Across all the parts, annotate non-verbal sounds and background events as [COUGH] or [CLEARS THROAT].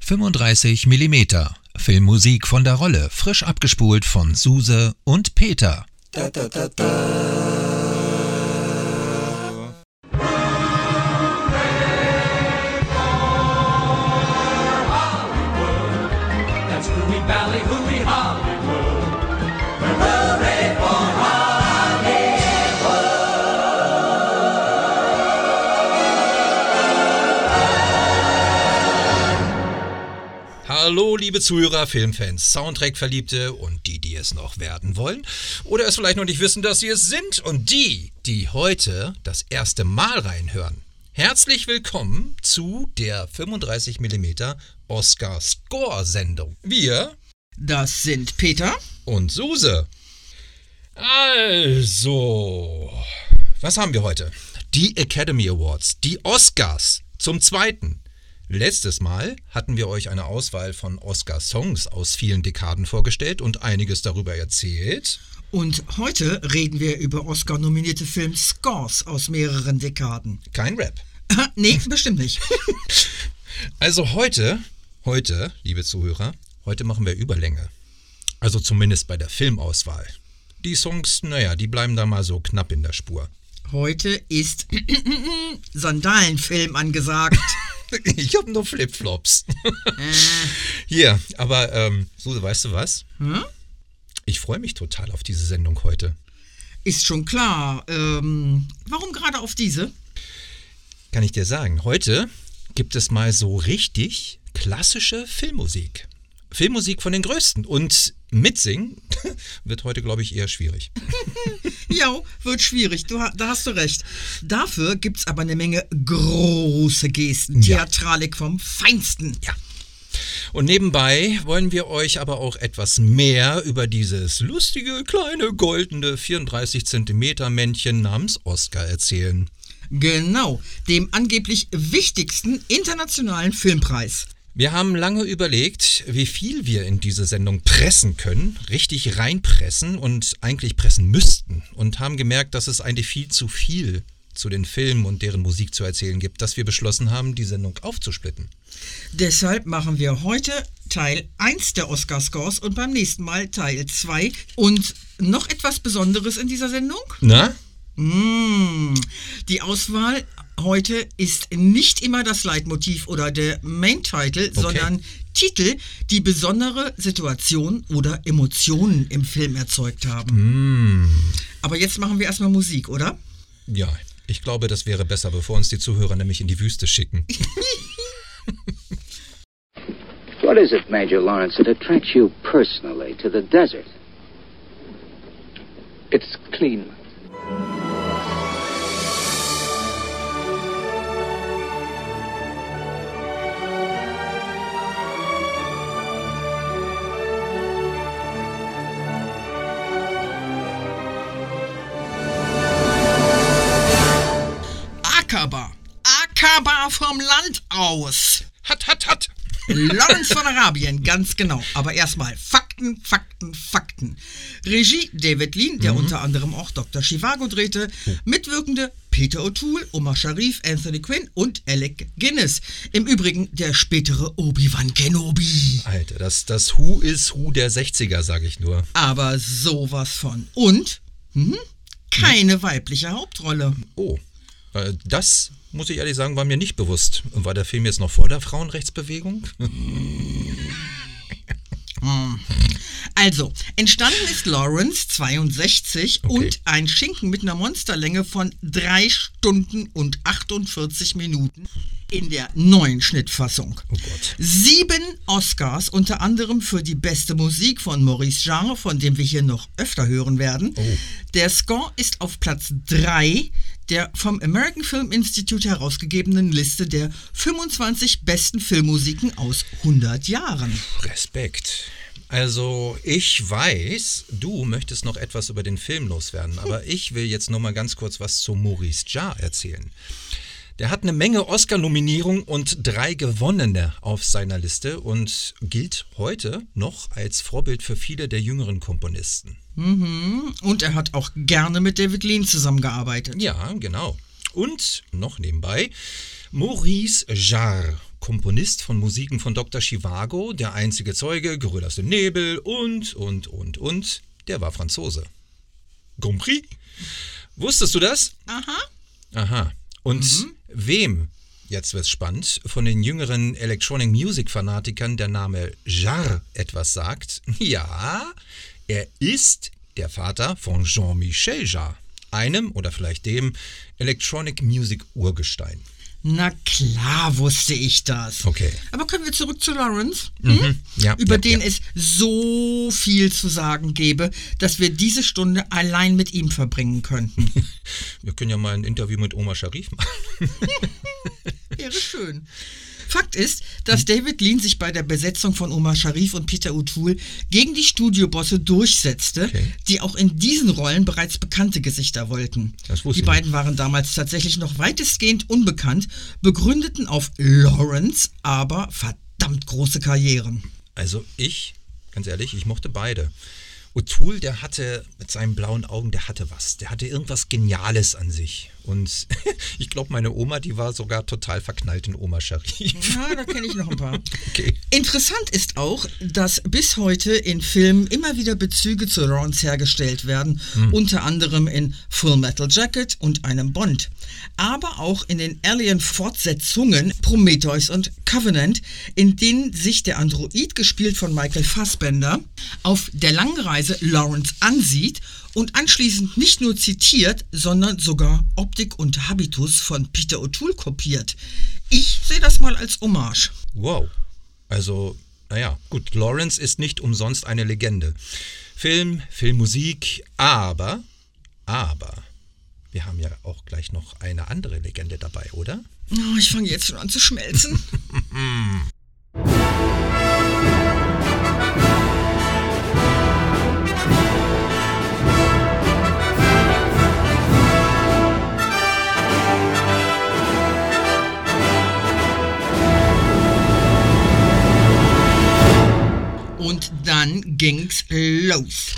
35 mm Filmmusik von der Rolle, frisch abgespult von Suse und Peter. Liebe Zuhörer, Filmfans, Soundtrack-Verliebte und die, die es noch werden wollen oder es vielleicht noch nicht wissen, dass sie es sind und die, die heute das erste Mal reinhören. Herzlich willkommen zu der 35mm Oscar Score Sendung. Wir Das sind Peter. und Suse. Also, was haben wir heute? Die Academy Awards, die Oscars zum zweiten. Letztes Mal hatten wir euch eine Auswahl von Oscar-Songs aus vielen Dekaden vorgestellt und einiges darüber erzählt. Und heute reden wir über Oscar-nominierte Film-Scores aus mehreren Dekaden. Kein Rap. nee, bestimmt nicht. [LAUGHS] Also heute, heute, liebe Zuhörer, heute machen wir Überlänge. Also zumindest bei der Filmauswahl. Die Songs, naja, die bleiben da mal so knapp in der Spur. Heute ist [CLEARS THROAT] Sandalenfilm angesagt. [LAUGHS] Ich habe nur Flipflops. [LAUGHS] Hier, aber ähm, Suse, weißt du was? Hm? Ich freue mich total auf diese Sendung heute. Ist schon klar. Ähm, warum gerade auf diese? Kann ich dir sagen, heute gibt es mal so richtig klassische Filmmusik. Filmmusik von den Größten. Und mitsingen [LAUGHS] wird heute, glaube ich, eher schwierig. [LAUGHS] Ja, wird schwierig. Du, da hast du recht. Dafür gibt's aber eine Menge große Gesten. Ja. Theatralik vom Feinsten. Ja. Und nebenbei wollen wir euch aber auch etwas mehr über dieses lustige, kleine, goldene 34 Zentimeter Männchen namens Oscar erzählen. Genau, dem angeblich wichtigsten internationalen Filmpreis. Wir haben lange überlegt, wie viel wir in diese Sendung pressen können, richtig reinpressen und eigentlich pressen müssten und haben gemerkt, dass es eigentlich viel zu viel zu den Filmen und deren Musik zu erzählen gibt, dass wir beschlossen haben, die Sendung aufzusplitten. Deshalb machen wir heute Teil 1 der Oscar-Scores und beim nächsten Mal Teil 2. Und noch etwas Besonderes in dieser Sendung? Na? Mm, die Auswahl heute ist nicht immer das Leitmotiv oder der Main-Title, sondern Titel, die besondere Situation oder Emotionen im Film erzeugt haben. Aber jetzt machen wir erstmal Musik, oder? Ja, ich glaube, das wäre besser, bevor uns die Zuhörer nämlich in die Wüste schicken. [LAUGHS] What is it, Major Lawrence, that attracts you personally to the desert? It's clean. Aus. Hat, hat, hat! Lawrence von Arabien, ganz genau. Aber erstmal Fakten, Fakten, Fakten. Regie David Lean, der unter anderem auch Dr. Chivago drehte. Mitwirkende Peter O'Toole, Omar Sharif, Anthony Quinn und Alec Guinness. Im Übrigen der spätere Obi-Wan Kenobi. Alter, das, das Who is Who der 60er, sage ich nur. Aber sowas von. Und mhm, keine weibliche Hauptrolle. Oh, äh, das muss ich ehrlich sagen, war mir nicht bewusst. War der Film jetzt noch vor der Frauenrechtsbewegung? [LAUGHS] Also, entstanden ist Lawrence 62 Okay. und ein Schinken mit einer Monsterlänge von 3 Stunden und 48 Minuten in der neuen Schnittfassung. Oh Gott. Sieben Oscars, unter anderem für die beste Musik von Maurice Jarre, von dem wir hier noch öfter hören werden. Oh. Der Score ist auf Platz 3 der vom American Film Institute herausgegebenen Liste der 25 besten Filmmusiken aus 100 Jahren. Respekt. Also, ich weiß, du möchtest noch etwas über den Film loswerden, aber ich will jetzt noch mal ganz kurz was zu Maurice Jarre erzählen. Der hat eine Menge Oscar-Nominierungen und drei gewonnene auf seiner Liste und gilt heute noch als Vorbild für viele der jüngeren Komponisten. Und er hat auch gerne mit David Lean zusammengearbeitet. Ja, genau. Und noch nebenbei Maurice Jarre, Komponist von Musiken von Dr. Chivago, der einzige Zeuge, Geröll aus dem Nebel und, und, und, und, der war Franzose. Compris? Wusstest du das? Aha. Aha. Und wem, jetzt wird's spannend, von den jüngeren Electronic Music Fanatikern der Name Jarre etwas sagt? [LAUGHS] Ja, er ist der Vater von Jean-Michel Jarre, einem oder vielleicht dem Electronic Music Urgestein. Na klar wusste ich das. Okay. Aber können wir zurück zu Lawrence? Hm? Ja, Über ja, den ja. es so viel zu sagen gäbe, dass wir diese Stunde allein mit ihm verbringen könnten. [LAUGHS] Wir können ja mal ein Interview mit Oma Sharif machen. [LAUGHS] Wäre schön. Fakt ist, dass David Lean sich bei der Besetzung von Omar Sharif und Peter O'Toole gegen die Studiobosse durchsetzte, Okay. die auch in diesen Rollen bereits bekannte Gesichter wollten. Die beiden waren damals tatsächlich noch weitestgehend unbekannt, begründeten auf Lawrence aber verdammt große Karrieren. Also ich, ganz ehrlich, ich mochte beide. O'Toole, der hatte mit seinen blauen Augen, der hatte was. Der hatte irgendwas Geniales an sich. Und [LAUGHS] ich glaube, meine Oma, die war sogar total verknallt in Oma Sharif. Ja, da kenne ich noch ein paar. [LAUGHS] Okay. Interessant ist auch, dass bis heute in Filmen immer wieder Bezüge zu Lawrence hergestellt werden, unter anderem in Full Metal Jacket und einem Bond. Aber auch in den Alien-Fortsetzungen Prometheus und Covenant, in denen sich der Android, gespielt von Michael Fassbender, auf der langen Reise Lawrence ansieht und anschließend nicht nur zitiert, sondern sogar Optik und Habitus von Peter O'Toole kopiert. Ich sehe das mal als Hommage. Wow. Also, naja, gut, Lawrence ist nicht umsonst eine Legende. Film, Filmmusik, aber, aber, wir haben ja auch gleich noch eine andere Legende dabei, oder? Oh, ich fange jetzt schon an zu schmelzen. [LAUGHS] ging's los.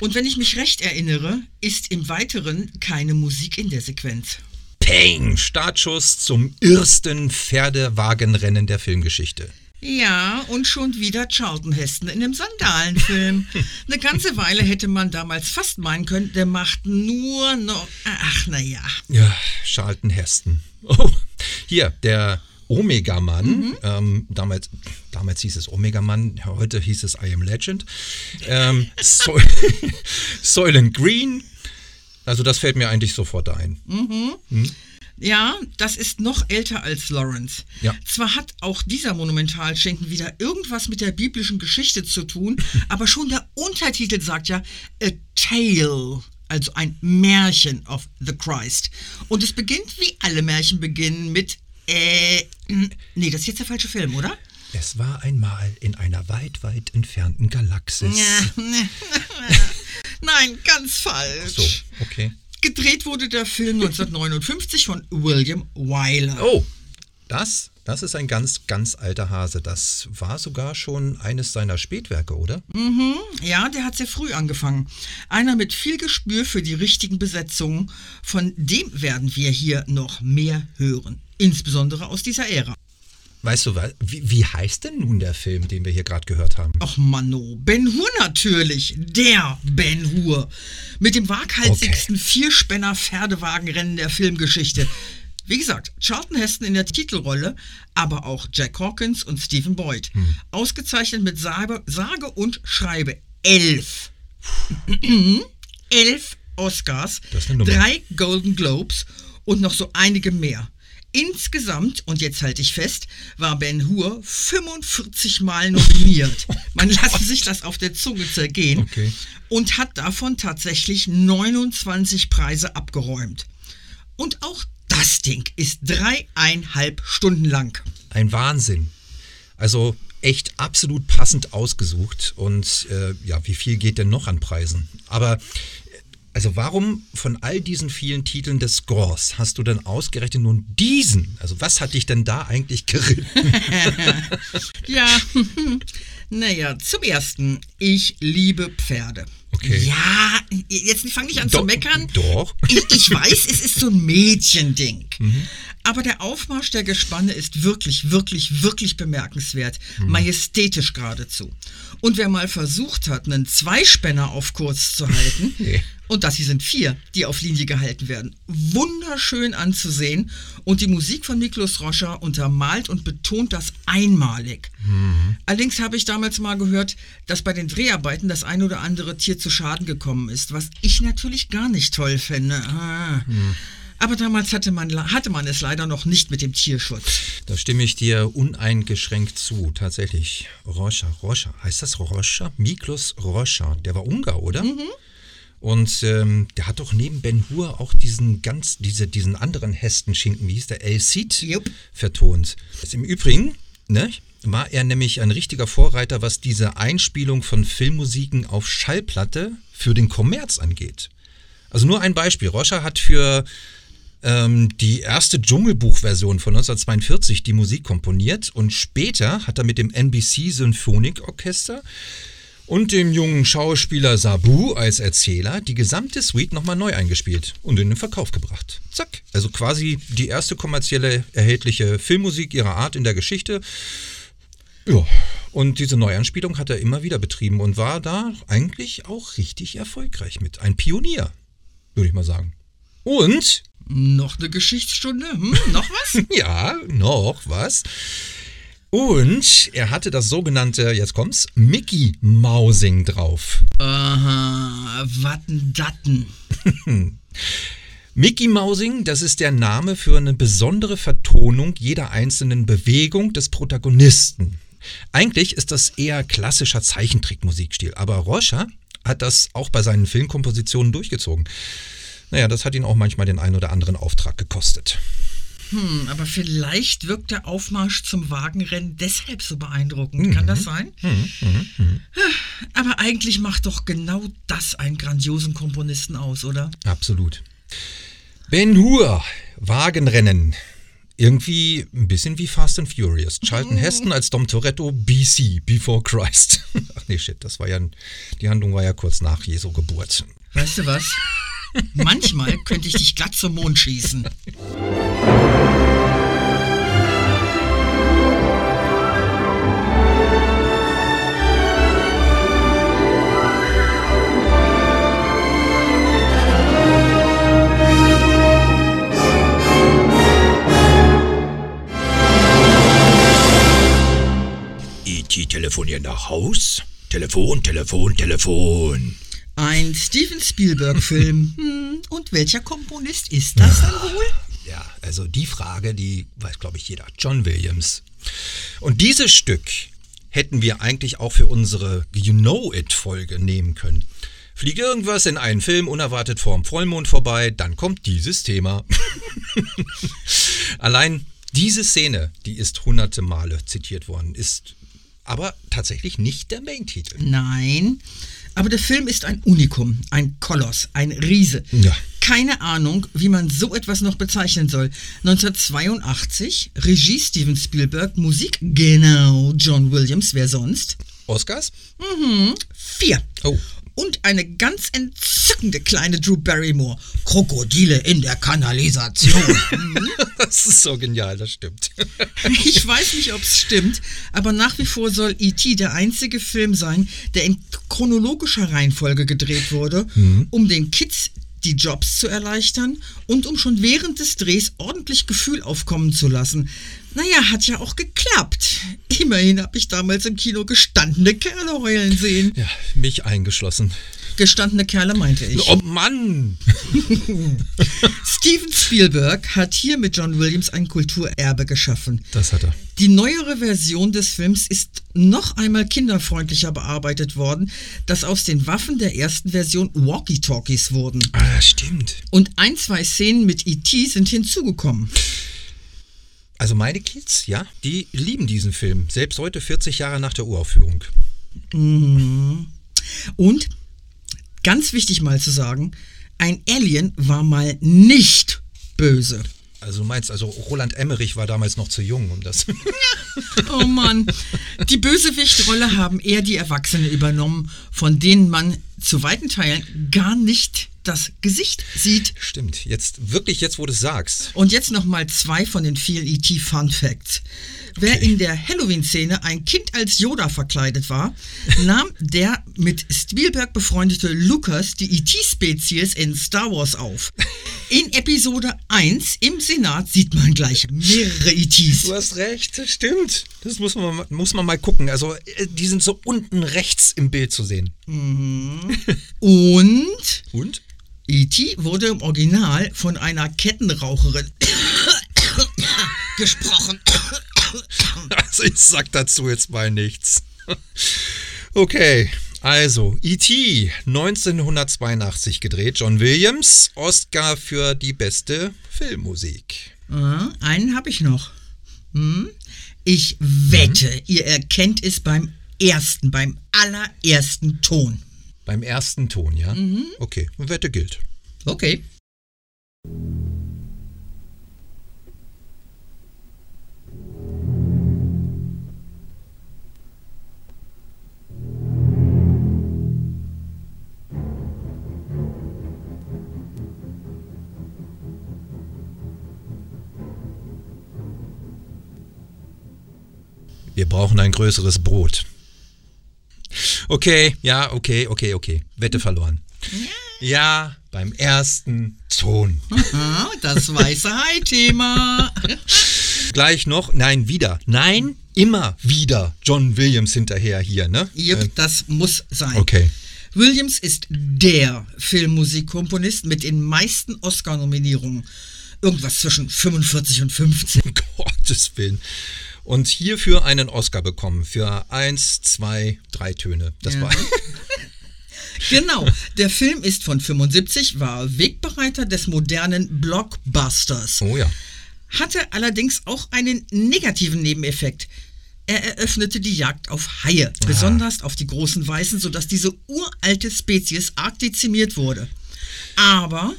Und wenn ich mich recht erinnere, ist im Weiteren keine Musik in der Sequenz. Peng! Startschuss zum ersten Pferdewagenrennen der Filmgeschichte. Ja, und schon wieder Charlton Heston in einem Sandalenfilm. [LAUGHS] Eine ganze Weile hätte man damals fast meinen können, der macht nur noch. Ach, naja. Ja, Charlton Heston. Oh, hier, der Omega-Mann. Ähm, damals, damals hieß es Omega-Mann, heute hieß es I Am Legend. Ähm, [LAUGHS] so Soylent [LAUGHS] Green. Also das fällt mir eigentlich sofort ein. Ja, das ist noch älter als Lawrence. Ja. Zwar hat auch dieser Monumentalschinken wieder irgendwas mit der biblischen Geschichte zu tun, [LAUGHS] aber schon der Untertitel sagt ja A Tale, also ein Märchen of the Christ. Und es beginnt, wie alle Märchen beginnen, mit äh, nee, das ist jetzt der falsche Film, oder? Es war einmal in einer weit, weit entfernten Galaxis. [LAUGHS] [LAUGHS] Nein, ganz falsch. So, okay. Gedreht wurde der Film [LAUGHS] 1959 von William Wyler. Oh, das, das ist ein ganz, ganz alter Hase. Das war sogar schon eines seiner Spätwerke, oder? Ja, der hat sehr früh angefangen. Einer mit viel Gespür für die richtigen Besetzungen. Von dem werden wir hier noch mehr hören. Insbesondere aus dieser Ära. Weißt du, wie, wie heißt denn nun der Film, den wir hier gerade gehört haben? Och Manno, Ben Hur natürlich. Der Ben Hur. Mit dem waghalsigsten Vierspänner-Pferdewagenrennen der Filmgeschichte. Wie gesagt, Charlton Heston in der Titelrolle, aber auch Jack Hawkins und Stephen Boyd. Ausgezeichnet mit sage, sage und schreibe elf. [CLEARS THROAT] elf Oscars, drei Golden Globes und noch so einige mehr. Insgesamt, und jetzt halte ich fest, war Ben Hur 45 Mal nominiert. [LAUGHS] Man lasse sich das auf der Zunge zergehen. Okay. Und hat davon tatsächlich 29 Preise abgeräumt. Und auch das Ding ist dreieinhalb Stunden lang. Ein Wahnsinn. Also echt absolut passend ausgesucht. Und äh, ja, wie viel geht denn noch an Preisen? Aber also warum von all diesen vielen Titeln des Scores hast du denn ausgerechnet nun diesen? Also was hat dich denn da eigentlich geritten? [LAUGHS] Ja, [LAUGHS] naja, zum Ersten, ich liebe Pferde. Okay. Ja, jetzt fang nicht an Doch, zu meckern. doch. [LAUGHS] Ich, ich weiß, es ist so ein Mädchending. Aber der Aufmarsch der Gespanne ist wirklich, wirklich, wirklich bemerkenswert. Majestätisch geradezu. Und wer mal versucht hat, einen Zweispänner auf Kurs zu halten, [LAUGHS] Nee. und das hier sind vier, die auf Linie gehalten werden, wunderschön anzusehen. Und die Musik von Miklos Roscher untermalt und betont das einmalig. Allerdings habe ich damals mal gehört, dass bei den Dreharbeiten das ein oder andere Tier zu Schaden gekommen ist, was ich natürlich gar nicht toll finde. Ah. Aber damals hatte man, hatte man es leider noch nicht mit dem Tierschutz. Da stimme ich dir uneingeschränkt zu, tatsächlich. Roscher, Roscher, heißt das Roscher? Miklos Roscher, der war Ungar, oder? Und ähm, der hat doch neben Ben Hur auch diesen ganz, diese, diesen anderen Hästenschinken, wie hieß der, El Cid, Jupp. vertont. Im Übrigen, ne, war er nämlich ein richtiger Vorreiter, was diese Einspielung von Filmmusiken auf Schallplatte für den Kommerz angeht. Also nur ein Beispiel. Roscher hat für ähm, die erste Dschungelbuch-Version von 1942 die Musik komponiert und später hat er mit dem NBC Symphonik-Orchester und dem jungen Schauspieler Sabu als Erzähler die gesamte Suite nochmal neu eingespielt und in den Verkauf gebracht. Zack. Also quasi die erste kommerzielle erhältliche Filmmusik ihrer Art in der Geschichte. Ja. Und diese Neuanspielung hat er immer wieder betrieben und war da eigentlich auch richtig erfolgreich mit. Ein Pionier, würde ich mal sagen. Und Noch eine Geschichtsstunde? Hm, noch was? [LAUGHS] ja, noch was. Und er hatte das sogenannte, jetzt kommt's, Mickey Mousing drauf. Aha, Wattendatten. [LAUGHS] Mickey Mousing, das ist der Name für eine besondere Vertonung jeder einzelnen Bewegung des Protagonisten. Eigentlich ist das eher klassischer Zeichentrickmusikstil, aber Rorschach hat das auch bei seinen Filmkompositionen durchgezogen. Naja, das hat ihn auch manchmal den einen oder anderen Auftrag gekostet. Hm, aber vielleicht wirkt der Aufmarsch zum Wagenrennen deshalb so beeindruckend. Kann das sein? Aber eigentlich macht doch genau das einen grandiosen Komponisten aus, oder? Absolut. Ben Hur, Wagenrennen. Irgendwie ein bisschen wie Fast and Furious. Charlton Heston als Dom Toretto, BC, Before Christ. [LAUGHS] Ach nee, shit, das war ja, die Handlung war ja kurz nach Jesu Geburt. Weißt du was? [LAUGHS] Manchmal könnte ich dich glatt zum Mond schießen. [LAUGHS] telefonieren nach Haus? Telefon, Telefon, Telefon. Ein Steven Spielberg-Film. [LAUGHS] Hm, und welcher Komponist ist das dann wohl? Ja, also die Frage, die weiß, glaube ich, jeder. John Williams. Und dieses Stück hätten wir eigentlich auch für unsere You Know It-Folge nehmen können. Fliegt irgendwas in einen Film unerwartet vorm Vollmond vorbei, dann kommt dieses Thema. [LAUGHS] Allein diese Szene, die ist hunderte Male zitiert worden, ist aber tatsächlich nicht der Main-Titel. Nein, aber der Film ist ein Unikum, ein Koloss, ein Riese. Ja. Keine Ahnung, wie man so etwas noch bezeichnen soll. 1982, Regie Steven Spielberg, Musik genau John Williams, wer sonst? Oscars? Vier. Oh. Und eine ganz entzückende kleine Drew Barrymore. Krokodile in der Kanalisation. [LAUGHS] Das ist so genial, das stimmt. Ich weiß nicht, ob es stimmt, aber nach wie vor soll E.T. der einzige Film sein, der in chronologischer Reihenfolge gedreht wurde, um den Kids die Jobs zu erleichtern und um schon während des Drehs ordentlich Gefühl aufkommen zu lassen. Naja, hat ja auch geklappt. Immerhin habe ich damals im Kino gestandene Kerle heulen sehen. Ja, mich eingeschlossen. Gestandene Kerle meinte ich. Oh Mann! [LAUGHS] Steven Spielberg hat hier mit John Williams ein Kulturerbe geschaffen. Das hat er. Die neuere Version des Films ist noch einmal kinderfreundlicher bearbeitet worden, dass aus den Waffen der ersten Version Walkie-Talkies wurden. Ah, stimmt. Und ein, zwei Szenen mit E.T. sind hinzugekommen. Also meine Kids, ja, die lieben diesen Film. Selbst heute, 40 Jahre nach der Uraufführung. Und, ganz wichtig mal zu sagen, ein Alien war mal nicht böse. Also du meinst, also Roland Emmerich war damals noch zu jung, um das. [LAUGHS] Oh Mann. Die Bösewichtrolle haben eher die Erwachsenen übernommen, von denen man zu weiten Teilen gar nicht das Gesicht sieht. Stimmt. Jetzt, wirklich jetzt, wo du es sagst. Und jetzt nochmal zwei von den vielen E.T. Fun Facts. Wer in der Halloween-Szene ein Kind als Yoda verkleidet war, nahm der mit Spielberg befreundete Lucas die E.T.-Spezies in Star Wars auf. In Episode 1 im Senat sieht man gleich mehrere E.T.s. Du hast recht, das stimmt. Das muss man, mal- muss man mal gucken. Also, äh, die sind so unten rechts im Bild zu sehen. Und Und? E.T. wurde im Original von einer Kettenraucherin [COUGHS] gesprochen. Also, ich sag dazu jetzt mal nichts. Okay, also, E.T. 1982 gedreht, John Williams, Oscar für die beste Filmmusik. Ah, einen habe ich noch. Hm? Ich wette, Mhm. ihr erkennt es beim ersten, beim allerersten Ton. Beim ersten Ton, ja? Okay, Wette gilt. Okay. Wir brauchen ein größeres Brot. Okay, ja, okay, okay, okay. Wette verloren. Ja, beim ersten Ton. Das weiße Hai-Thema. Gleich noch, nein, wieder. Nein, immer wieder John Williams hinterher hier, ne? Jupp, Äh, das muss sein. okay. Williams ist der Filmmusikkomponist mit den meisten Oscar-Nominierungen. Irgendwas zwischen 45 und 15. Um [LAUGHS] Gottes Willen. Und hierfür einen Oscar bekommen. Für eins, zwei, drei Töne. Das Ja. war. [LAUGHS] Genau, der Film ist von 75, war Wegbereiter des modernen Blockbusters. Oh ja. Hatte allerdings auch einen negativen Nebeneffekt. Er eröffnete die Jagd auf Haie, besonders auf die großen Weißen, sodass diese uralte Spezies arg dezimiert wurde. Aber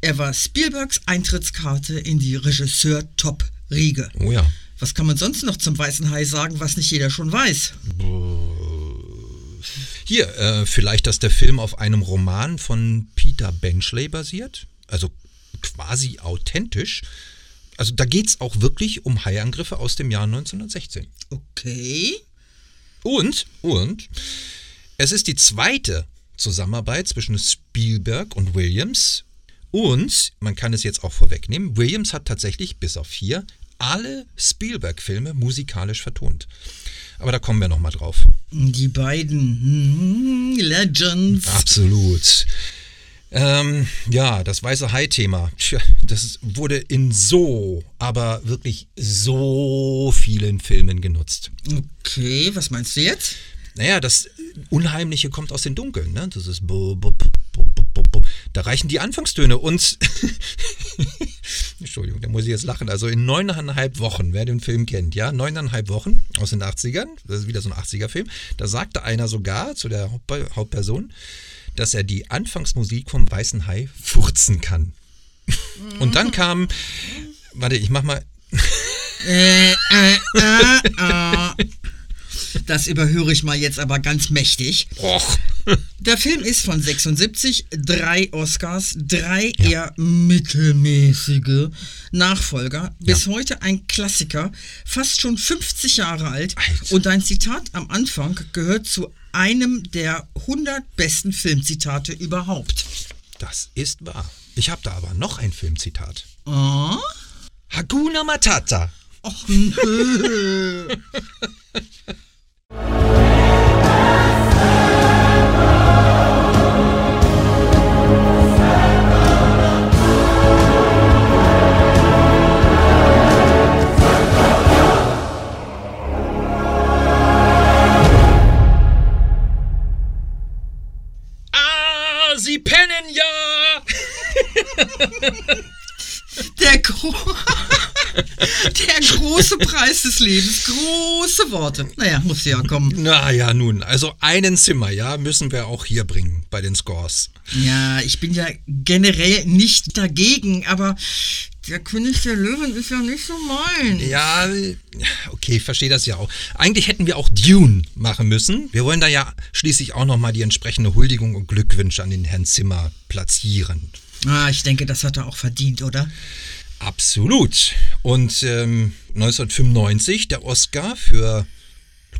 er war Spielbergs Eintrittskarte in die Regisseur-Top-Riege. Oh ja. Was kann man sonst noch zum weißen Hai sagen, was nicht jeder schon weiß? Hier, äh, vielleicht, dass der Film auf einem Roman von Peter Benchley basiert. Also quasi authentisch. Also da geht es auch wirklich um Haiangriffe aus dem Jahr 1916. Okay. Und, und, es ist die zweite Zusammenarbeit zwischen Spielberg und Williams. Und, man kann es jetzt auch vorwegnehmen, Williams hat tatsächlich bis auf vier alle Spielberg-Filme musikalisch vertont. Aber da kommen wir nochmal drauf. Die beiden hm, Legends. Absolut. Ähm, ja, das weiße Hai-Thema. Tja, das wurde in so, aber wirklich so vielen Filmen genutzt. Okay, was meinst du jetzt? Naja, das Unheimliche kommt aus den Dunkeln, ne? Das ist bu- bu- bu- bu- bu- bu- da reichen die Anfangstöne und [LAUGHS] Entschuldigung, da muss ich jetzt lachen. Also in neuneinhalb Wochen, wer den Film kennt, ja, neuneinhalb Wochen aus den 80ern, das ist wieder so ein 80er-Film, da sagte einer sogar zu der Hauptpe- Hauptperson, dass er die Anfangsmusik vom Weißen Hai furzen kann. [LAUGHS] Und dann kam, warte, ich mach mal, äh, äh, äh. Das überhöre ich mal jetzt aber ganz mächtig. och, [LAUGHS] Der Film ist von 76, drei Oscars, drei eher mittelmäßige Nachfolger. Bis heute ein Klassiker, fast schon 50 Jahre alt. Alter. Und ein Zitat am Anfang gehört zu einem der 100 besten Filmzitate überhaupt. das ist wahr. Ich habe da aber noch ein Filmzitat. Oh? Hakuna Matata. Och, nö. [LAUGHS] Ah, Sie pennen ja! Der, gro der große Preis des Lebens. Große Worte. Naja, muss ja kommen. Naja, nun, also einen Zimmer, ja, müssen wir auch hier bringen bei den Scores. Ja, ich bin ja generell nicht dagegen, aber der König der Löwen ist ja nicht so mein. Ja, okay, verstehe das ja auch. Eigentlich hätten wir auch Dune machen müssen. Wir wollen da ja schließlich auch nochmal die entsprechende Huldigung und Glückwünsche an den Herrn Zimmer platzieren. Ah, ich denke, das hat er auch verdient, oder? Absolut. Und ähm, 1995 der Oscar für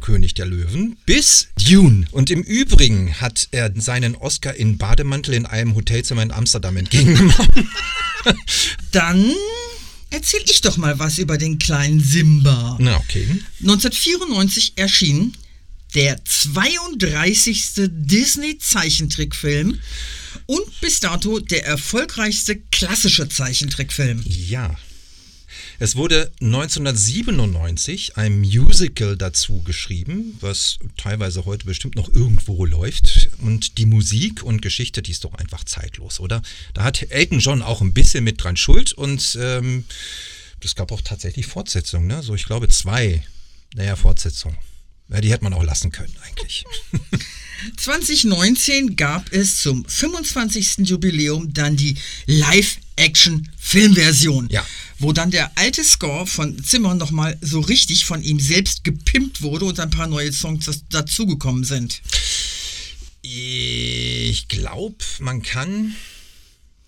König der Löwen bis Dune. Und im Übrigen hat er seinen Oscar in Bademantel in einem Hotelzimmer in Amsterdam entgegengenommen. [LAUGHS] Dann erzähl ich doch mal was über den kleinen Simba. Na, okay. 1994 erschien der 32. Disney-Zeichentrickfilm und bis dato der erfolgreichste klassische Zeichentrickfilm. Ja. Es wurde 1997 ein Musical dazu geschrieben, was teilweise heute bestimmt noch irgendwo läuft. Und die Musik und Geschichte, die ist doch einfach zeitlos, oder? Da hat Elton John auch ein bisschen mit dran Schuld und ähm, es gab auch tatsächlich Fortsetzungen, ne? So, ich glaube, zwei, naja, Fortsetzungen. Ja, die hätte man auch lassen können, eigentlich. [LAUGHS] 2019 gab es zum 25. Jubiläum dann die Live-Action-Filmversion, Ja. wo dann der alte Score von Zimmer nochmal so richtig von ihm selbst gepimpt wurde und ein paar neue Songs dazugekommen sind. Ich glaube, man kann,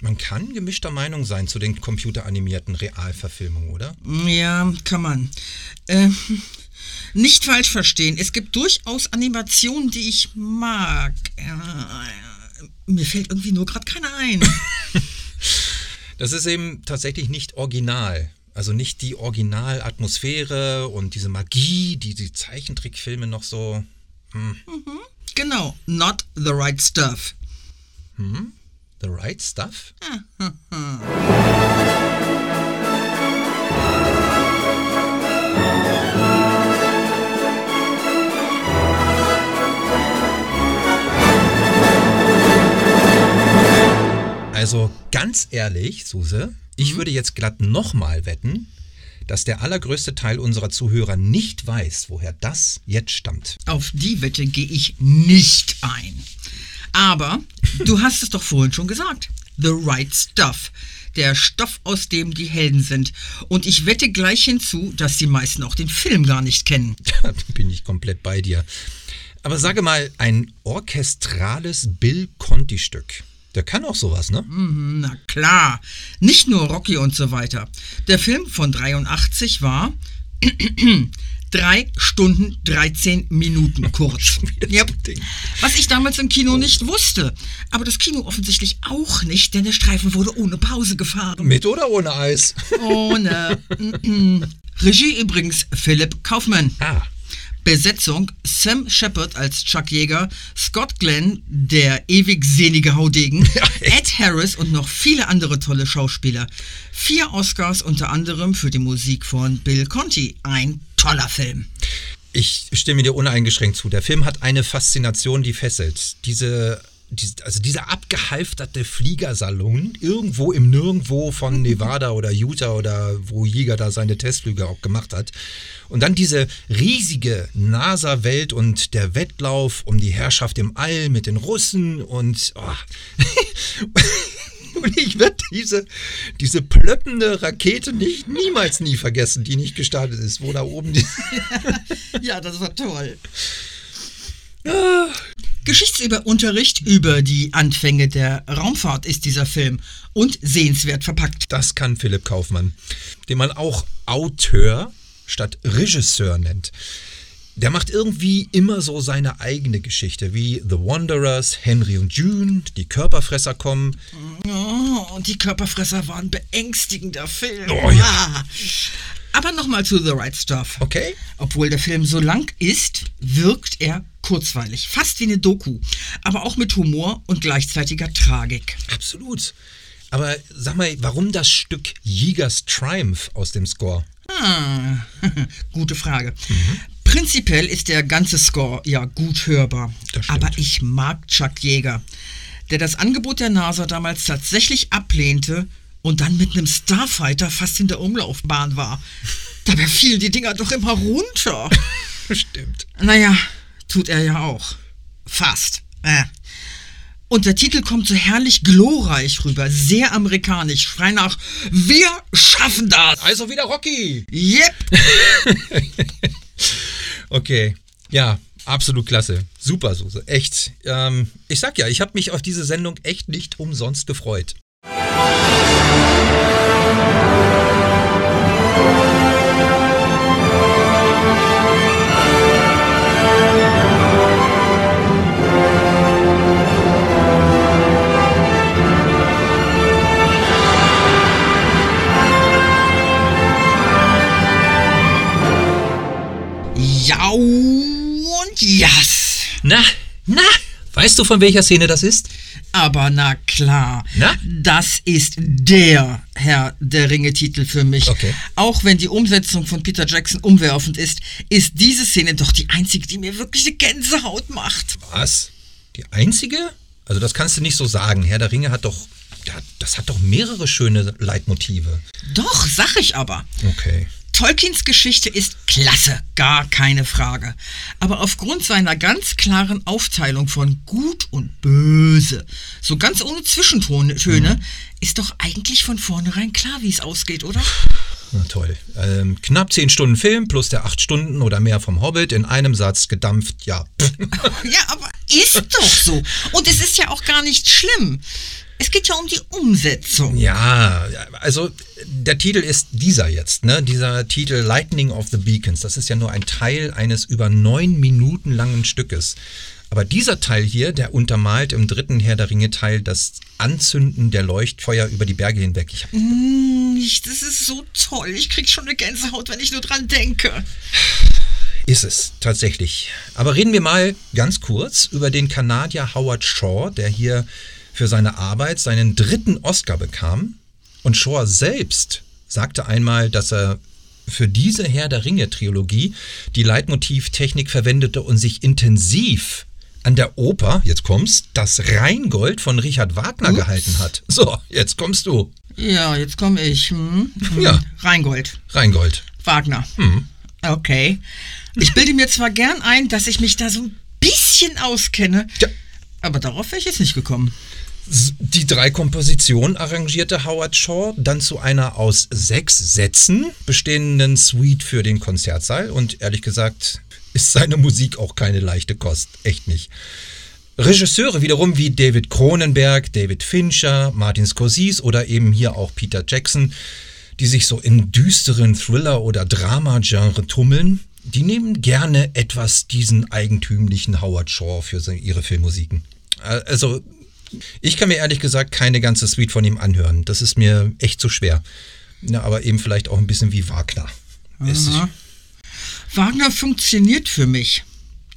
man kann gemischter Meinung sein zu den computeranimierten Realverfilmungen, oder? Ja, kann man. Ähm, nicht falsch verstehen, es gibt durchaus Animationen, die ich mag. Äh, mir fällt irgendwie nur gerade keine ein. [LAUGHS] Das ist eben tatsächlich nicht original. Also nicht die Originalatmosphäre und diese Magie, die die Zeichentrickfilme noch so. genau, not the right stuff. The right stuff? Also ganz ehrlich, Suse, ich würde jetzt glatt nochmal wetten, dass der allergrößte Teil unserer Zuhörer nicht weiß, woher das jetzt stammt. Auf die Wette gehe ich nicht ein. Aber du hast es doch vorhin schon gesagt. The right stuff. Der Stoff, aus dem die Helden sind. Und ich wette gleich hinzu, dass die meisten auch den Film gar nicht kennen. [LAUGHS] Da bin ich komplett bei dir. Aber sage mal, ein orchestrales Bill Conti-Stück. Der kann auch sowas, ne? Na klar, nicht nur Rocky und so weiter. Der Film von 83 war [CLEARS THROAT] 3 Stunden 13 Minuten [LAUGHS] kurz. Yep. Was ich damals im Kino nicht wusste. Aber das Kino offensichtlich auch nicht, denn der Streifen wurde ohne Pause gefahren. Mit oder ohne Eis? Ohne. [LAUGHS] Regie übrigens Philipp Kaufmann. Ah, Besetzung Sam Shepard als Chuck Jäger, Scott Glenn, der ewig sehnige Haudegen, [LAUGHS] Ed Harris und noch viele andere tolle Schauspieler. Vier Oscars unter anderem für die Musik von Bill Conti. Ein toller Film. ich stimme dir uneingeschränkt zu. Der Film hat eine Faszination, die fesselt. Diese also dieser abgehalfterte Fliegersalon irgendwo im Nirgendwo von [LAUGHS] Nevada oder Utah oder wo Jäger da seine Testflüge auch gemacht hat. Und dann diese riesige NASA-Welt und der Wettlauf um die Herrschaft im All mit den Russen und oh. [LAUGHS] Und ich werde diese, diese plöppende Rakete nicht niemals nie vergessen, die nicht gestartet ist, wo da oben die, [LAUGHS] Ja, das war toll. Geschichtsüberunterricht über die Anfänge der Raumfahrt ist dieser Film und sehenswert verpackt. Das kann Philipp Kaufmann, den man auch Auteur statt Regisseur nennt. Der macht irgendwie immer so seine eigene Geschichte, wie The Wanderers, Henry und June, die Körperfresser kommen. Oh, und die Körperfresser waren beängstigender Film. Oh ja. Ah. Aber nochmal zu The Right Stuff. Okay. Obwohl der Film so lang ist, wirkt er kurzweilig, fast wie eine Doku, aber auch mit Humor und gleichzeitiger Tragik. Absolut. Aber sag mal, warum das Stück Jägers Triumph aus dem Score? Ah, [LAUGHS] gute Frage. Prinzipiell ist der ganze Score ja gut hörbar. Aber ich mag Chuck Yeager, der das Angebot der NASA damals tatsächlich ablehnte und dann mit einem Starfighter fast in der Umlaufbahn war. Dabei fielen die Dinger doch immer runter. [LAUGHS] Stimmt. Naja, tut er ja auch. Fast. Äh. Und der Titel kommt so herrlich glorreich rüber, sehr amerikanisch, frei nach Wir schaffen das! Also wieder Rocky. Yep! [LAUGHS] Okay, ja, absolut klasse. Super, Suse, echt. Ähm, ich sag ja, ich habe mich auf diese Sendung echt nicht umsonst gefreut. Weißt du, von welcher Szene das ist? Aber na klar, Na? das ist der Herr der Ringe-Titel für mich. Okay. Auch wenn die Umsetzung von Peter Jackson umwerfend ist, ist diese Szene doch die einzige, die mir wirklich eine Gänsehaut macht. Was? Die einzige? Also das kannst du nicht so sagen. Herr der Ringe hat doch, das hat doch mehrere schöne Leitmotive. Doch, sag ich aber. Okay. Tolkiens Geschichte ist klasse, gar keine Frage. Aber aufgrund seiner ganz klaren Aufteilung von Gut und Böse, so ganz ohne Zwischentöne, Töne, ist doch eigentlich von vornherein klar, wie es ausgeht, oder? Na toll. Ähm, knapp 10 Stunden Film plus der 8 Stunden oder mehr vom Hobbit in einem Satz gedampft, ja. [LAUGHS] Ja, aber ist doch so. Und es ist ja auch gar nicht schlimm. Es geht ja um die Umsetzung. Ja, also der Titel ist dieser jetzt, ne? Dieser Titel Lightning of the Beacons. Das ist ja nur ein Teil eines über neun Minuten langen Stückes. Aber dieser Teil hier, der untermalt im dritten Herr der Ringe Teil das Anzünden der Leuchtfeuer über die Berge hinweg. Ich Ich- Das ist so toll. Ich krieg schon eine Gänsehaut, wenn ich nur dran denke. Ist es, tatsächlich. Aber reden wir mal ganz kurz über den Kanadier Howard Shaw, der hier für seine Arbeit seinen dritten Oscar bekam. Und Shaw selbst sagte einmal, dass er für diese Herr der Ringe-Trilogie die Leitmotivtechnik verwendete und sich intensiv an der Oper, jetzt kommst, das Rheingold von Richard Wagner gehalten hat. So, jetzt kommst du. Ja, jetzt komme ich. Hm? Hm. Ja. Rheingold. Rheingold. Wagner. Okay. Ich bilde mir zwar gern ein, dass ich mich da so ein bisschen auskenne, Ja. aber darauf wäre ich jetzt nicht gekommen. Die drei Kompositionen arrangierte Howard Shaw dann zu einer aus sechs Sätzen bestehenden Suite für den Konzertsaal und ehrlich gesagt ist seine Musik auch keine leichte Kost, echt nicht. Regisseure wiederum wie David Cronenberg, David Fincher, Martin Scorsese oder eben hier auch Peter Jackson, die sich so in düsteren Thriller- oder Drama-Genre tummeln, die nehmen gerne etwas diesen eigentümlichen Howard Shaw für ihre Filmmusiken. Äh, Also, ich kann mir ehrlich gesagt keine ganze Suite von ihm anhören. Das ist mir echt zu schwer. Ja, aber eben vielleicht auch ein bisschen wie Wagner. Wagner funktioniert für mich,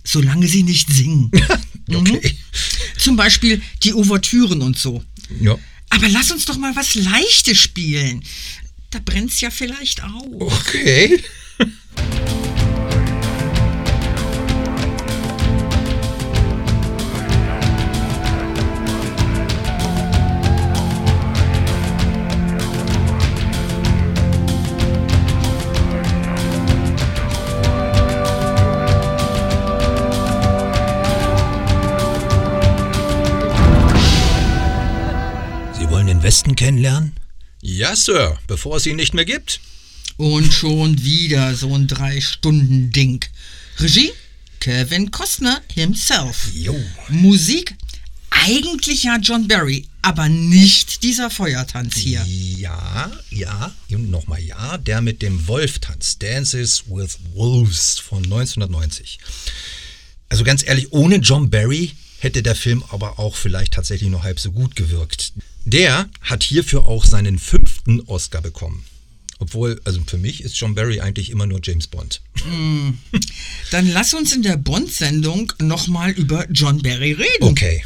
solange sie nicht singen. [LAUGHS] okay. Zum Beispiel die Ouvertüren und so. Ja. Aber lass uns doch mal was Leichtes spielen. Da brennt's ja vielleicht auch. Okay. [LAUGHS] Westen kennenlernen? Ja, Sir, bevor es ihn nicht mehr gibt. Und schon wieder so ein Drei-Stunden-Ding. Regie? Kevin Costner himself. Jo. Musik? Eigentlich ja John Barry, aber nicht dieser Feuertanz hier. Ja, ja, und nochmal ja, der mit dem Wolf tanzt. Dances with Wolves von 1990. Also ganz ehrlich, ohne John Barry hätte der Film aber auch vielleicht tatsächlich nur halb so gut gewirkt. Der hat hierfür auch seinen fünften Oscar bekommen. Obwohl, also für mich ist John Barry eigentlich immer nur James Bond. Dann lass uns in der Bond-Sendung nochmal über John Barry reden. Okay.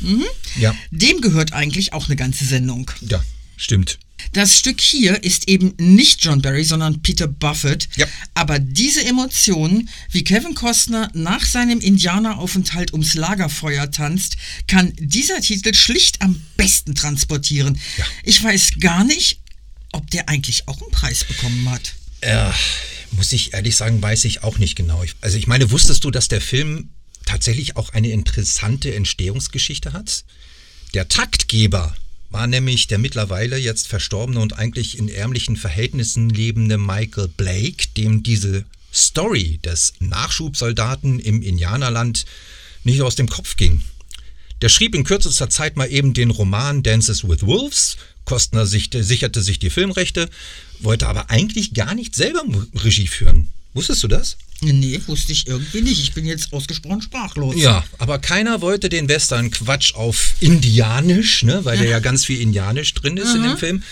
Ja, Dem gehört eigentlich auch eine ganze Sendung. ja, stimmt. Das Stück hier ist eben nicht John Barry, sondern Peter Buffett. Ja. Aber diese Emotionen, wie Kevin Costner nach seinem Indianeraufenthalt ums Lagerfeuer tanzt, kann dieser Titel schlicht am besten transportieren. Ja. Ich weiß gar nicht, ob der eigentlich auch einen Preis bekommen hat. Äh, muss ich ehrlich sagen, weiß ich auch nicht genau. Also ich meine, wusstest du, dass der Film tatsächlich auch eine interessante Entstehungsgeschichte hat? Der Taktgeber war nämlich der mittlerweile jetzt verstorbene und eigentlich in ärmlichen Verhältnissen lebende Michael Blake, dem diese Story des Nachschubsoldaten im Indianerland nicht aus dem Kopf ging. Der schrieb in kürzester Zeit mal eben den Roman Dances with Wolves. Kostner sicherte sich die Filmrechte, wollte aber eigentlich gar nicht selber Regie führen. Wusstest du das? Nee, wusste ich irgendwie nicht. Ich bin jetzt ausgesprochen sprachlos. Ja, aber keiner wollte den Western-Quatsch auf Indianisch, ne, weil ja. da ja ganz viel Indianisch drin ist Aha. in dem Film,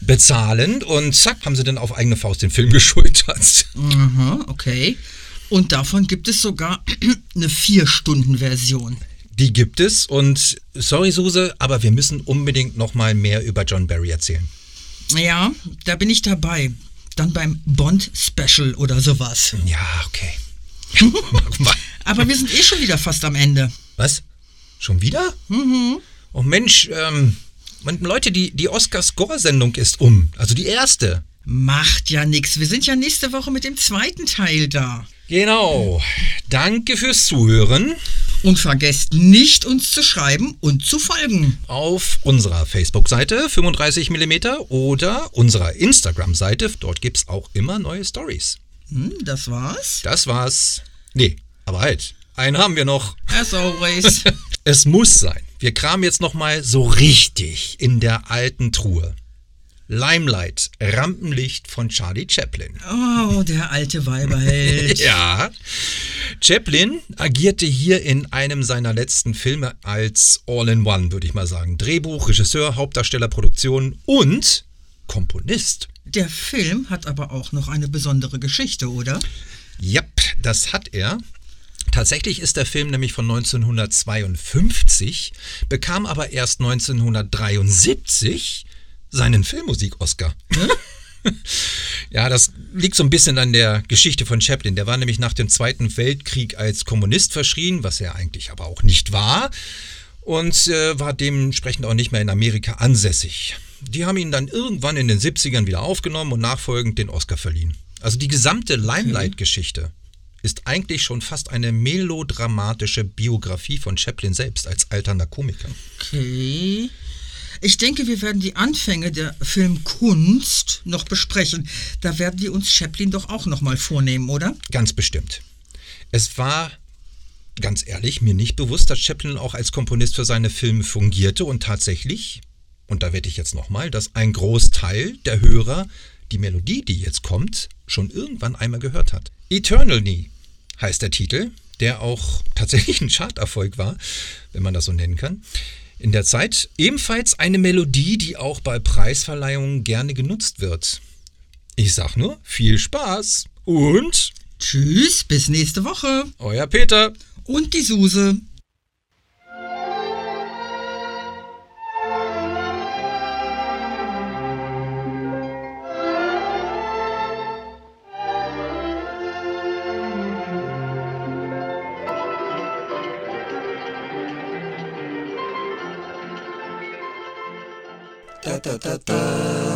bezahlen. Und zack, haben sie dann auf eigene Faust den Film [LAUGHS] geschultert. Aha, okay. Und davon gibt es sogar [CLEARS THROAT] eine Vier-Stunden-Version. Die gibt es und sorry Suse, aber wir müssen unbedingt noch mal mehr über John Barry erzählen. Ja, da bin ich dabei. Dann beim Bond-Special oder sowas. Ja, okay. [LAUGHS] aber wir sind eh schon wieder fast am Ende. Was? Schon wieder? Mhm. Oh Mensch, ähm, Leute, die, die Oscar-Score-Sendung ist um. Also die erste. Macht ja nichts. Wir sind ja nächste Woche mit dem zweiten Teil da. Genau. Danke fürs Zuhören. Und vergesst nicht, uns zu schreiben und zu folgen. Auf unserer Facebook-Seite 35mm oder unserer Instagram-Seite. Dort gibt es auch immer neue Stories. Hm, das war's? Das war's. Nee, aber halt. Einen haben wir noch. As always. [LAUGHS] es muss sein. Wir kramen jetzt nochmal so richtig in der alten Truhe. Limelight, Rampenlicht von Charlie Chaplin. Oh, der alte Weiberheld. [LAUGHS] ja. Chaplin agierte hier in einem seiner letzten Filme als All-in-One, würde ich mal sagen. Drehbuch, Regisseur, Hauptdarsteller, Produktion und Komponist. Der Film hat aber auch noch eine besondere Geschichte, oder? Ja, das hat er. Tatsächlich ist der Film nämlich von 1952, bekam aber erst 1973 seinen Filmmusik-Oscar. [LAUGHS] ja, das liegt so ein bisschen an der Geschichte von Chaplin. Der war nämlich nach dem Zweiten Weltkrieg als Kommunist verschrien, was er eigentlich aber auch nicht war. Und äh, war dementsprechend auch nicht mehr in Amerika ansässig. Die haben ihn dann irgendwann in den 70ern wieder aufgenommen und nachfolgend den Oscar verliehen. Also die gesamte Limelight-Geschichte ist eigentlich schon fast eine melodramatische Biografie von Chaplin selbst als alternder Komiker. Okay. Ich denke, wir werden die Anfänge der Filmkunst noch besprechen. Da werden wir uns Chaplin doch auch noch mal vornehmen, oder? Ganz bestimmt. Es war ganz ehrlich mir nicht bewusst, dass Chaplin auch als Komponist für seine Filme fungierte und tatsächlich, und da wette ich jetzt nochmal, dass ein Großteil der Hörer die Melodie, die jetzt kommt, schon irgendwann einmal gehört hat. Eternally heißt der Titel, der auch tatsächlich ein Charterfolg war, wenn man das so nennen kann in der Zeit. Ebenfalls eine Melodie, die auch bei Preisverleihungen gerne genutzt wird. Ich sag nur, viel Spaß und tschüss, bis nächste Woche. Euer Peter und die Suse. Da da da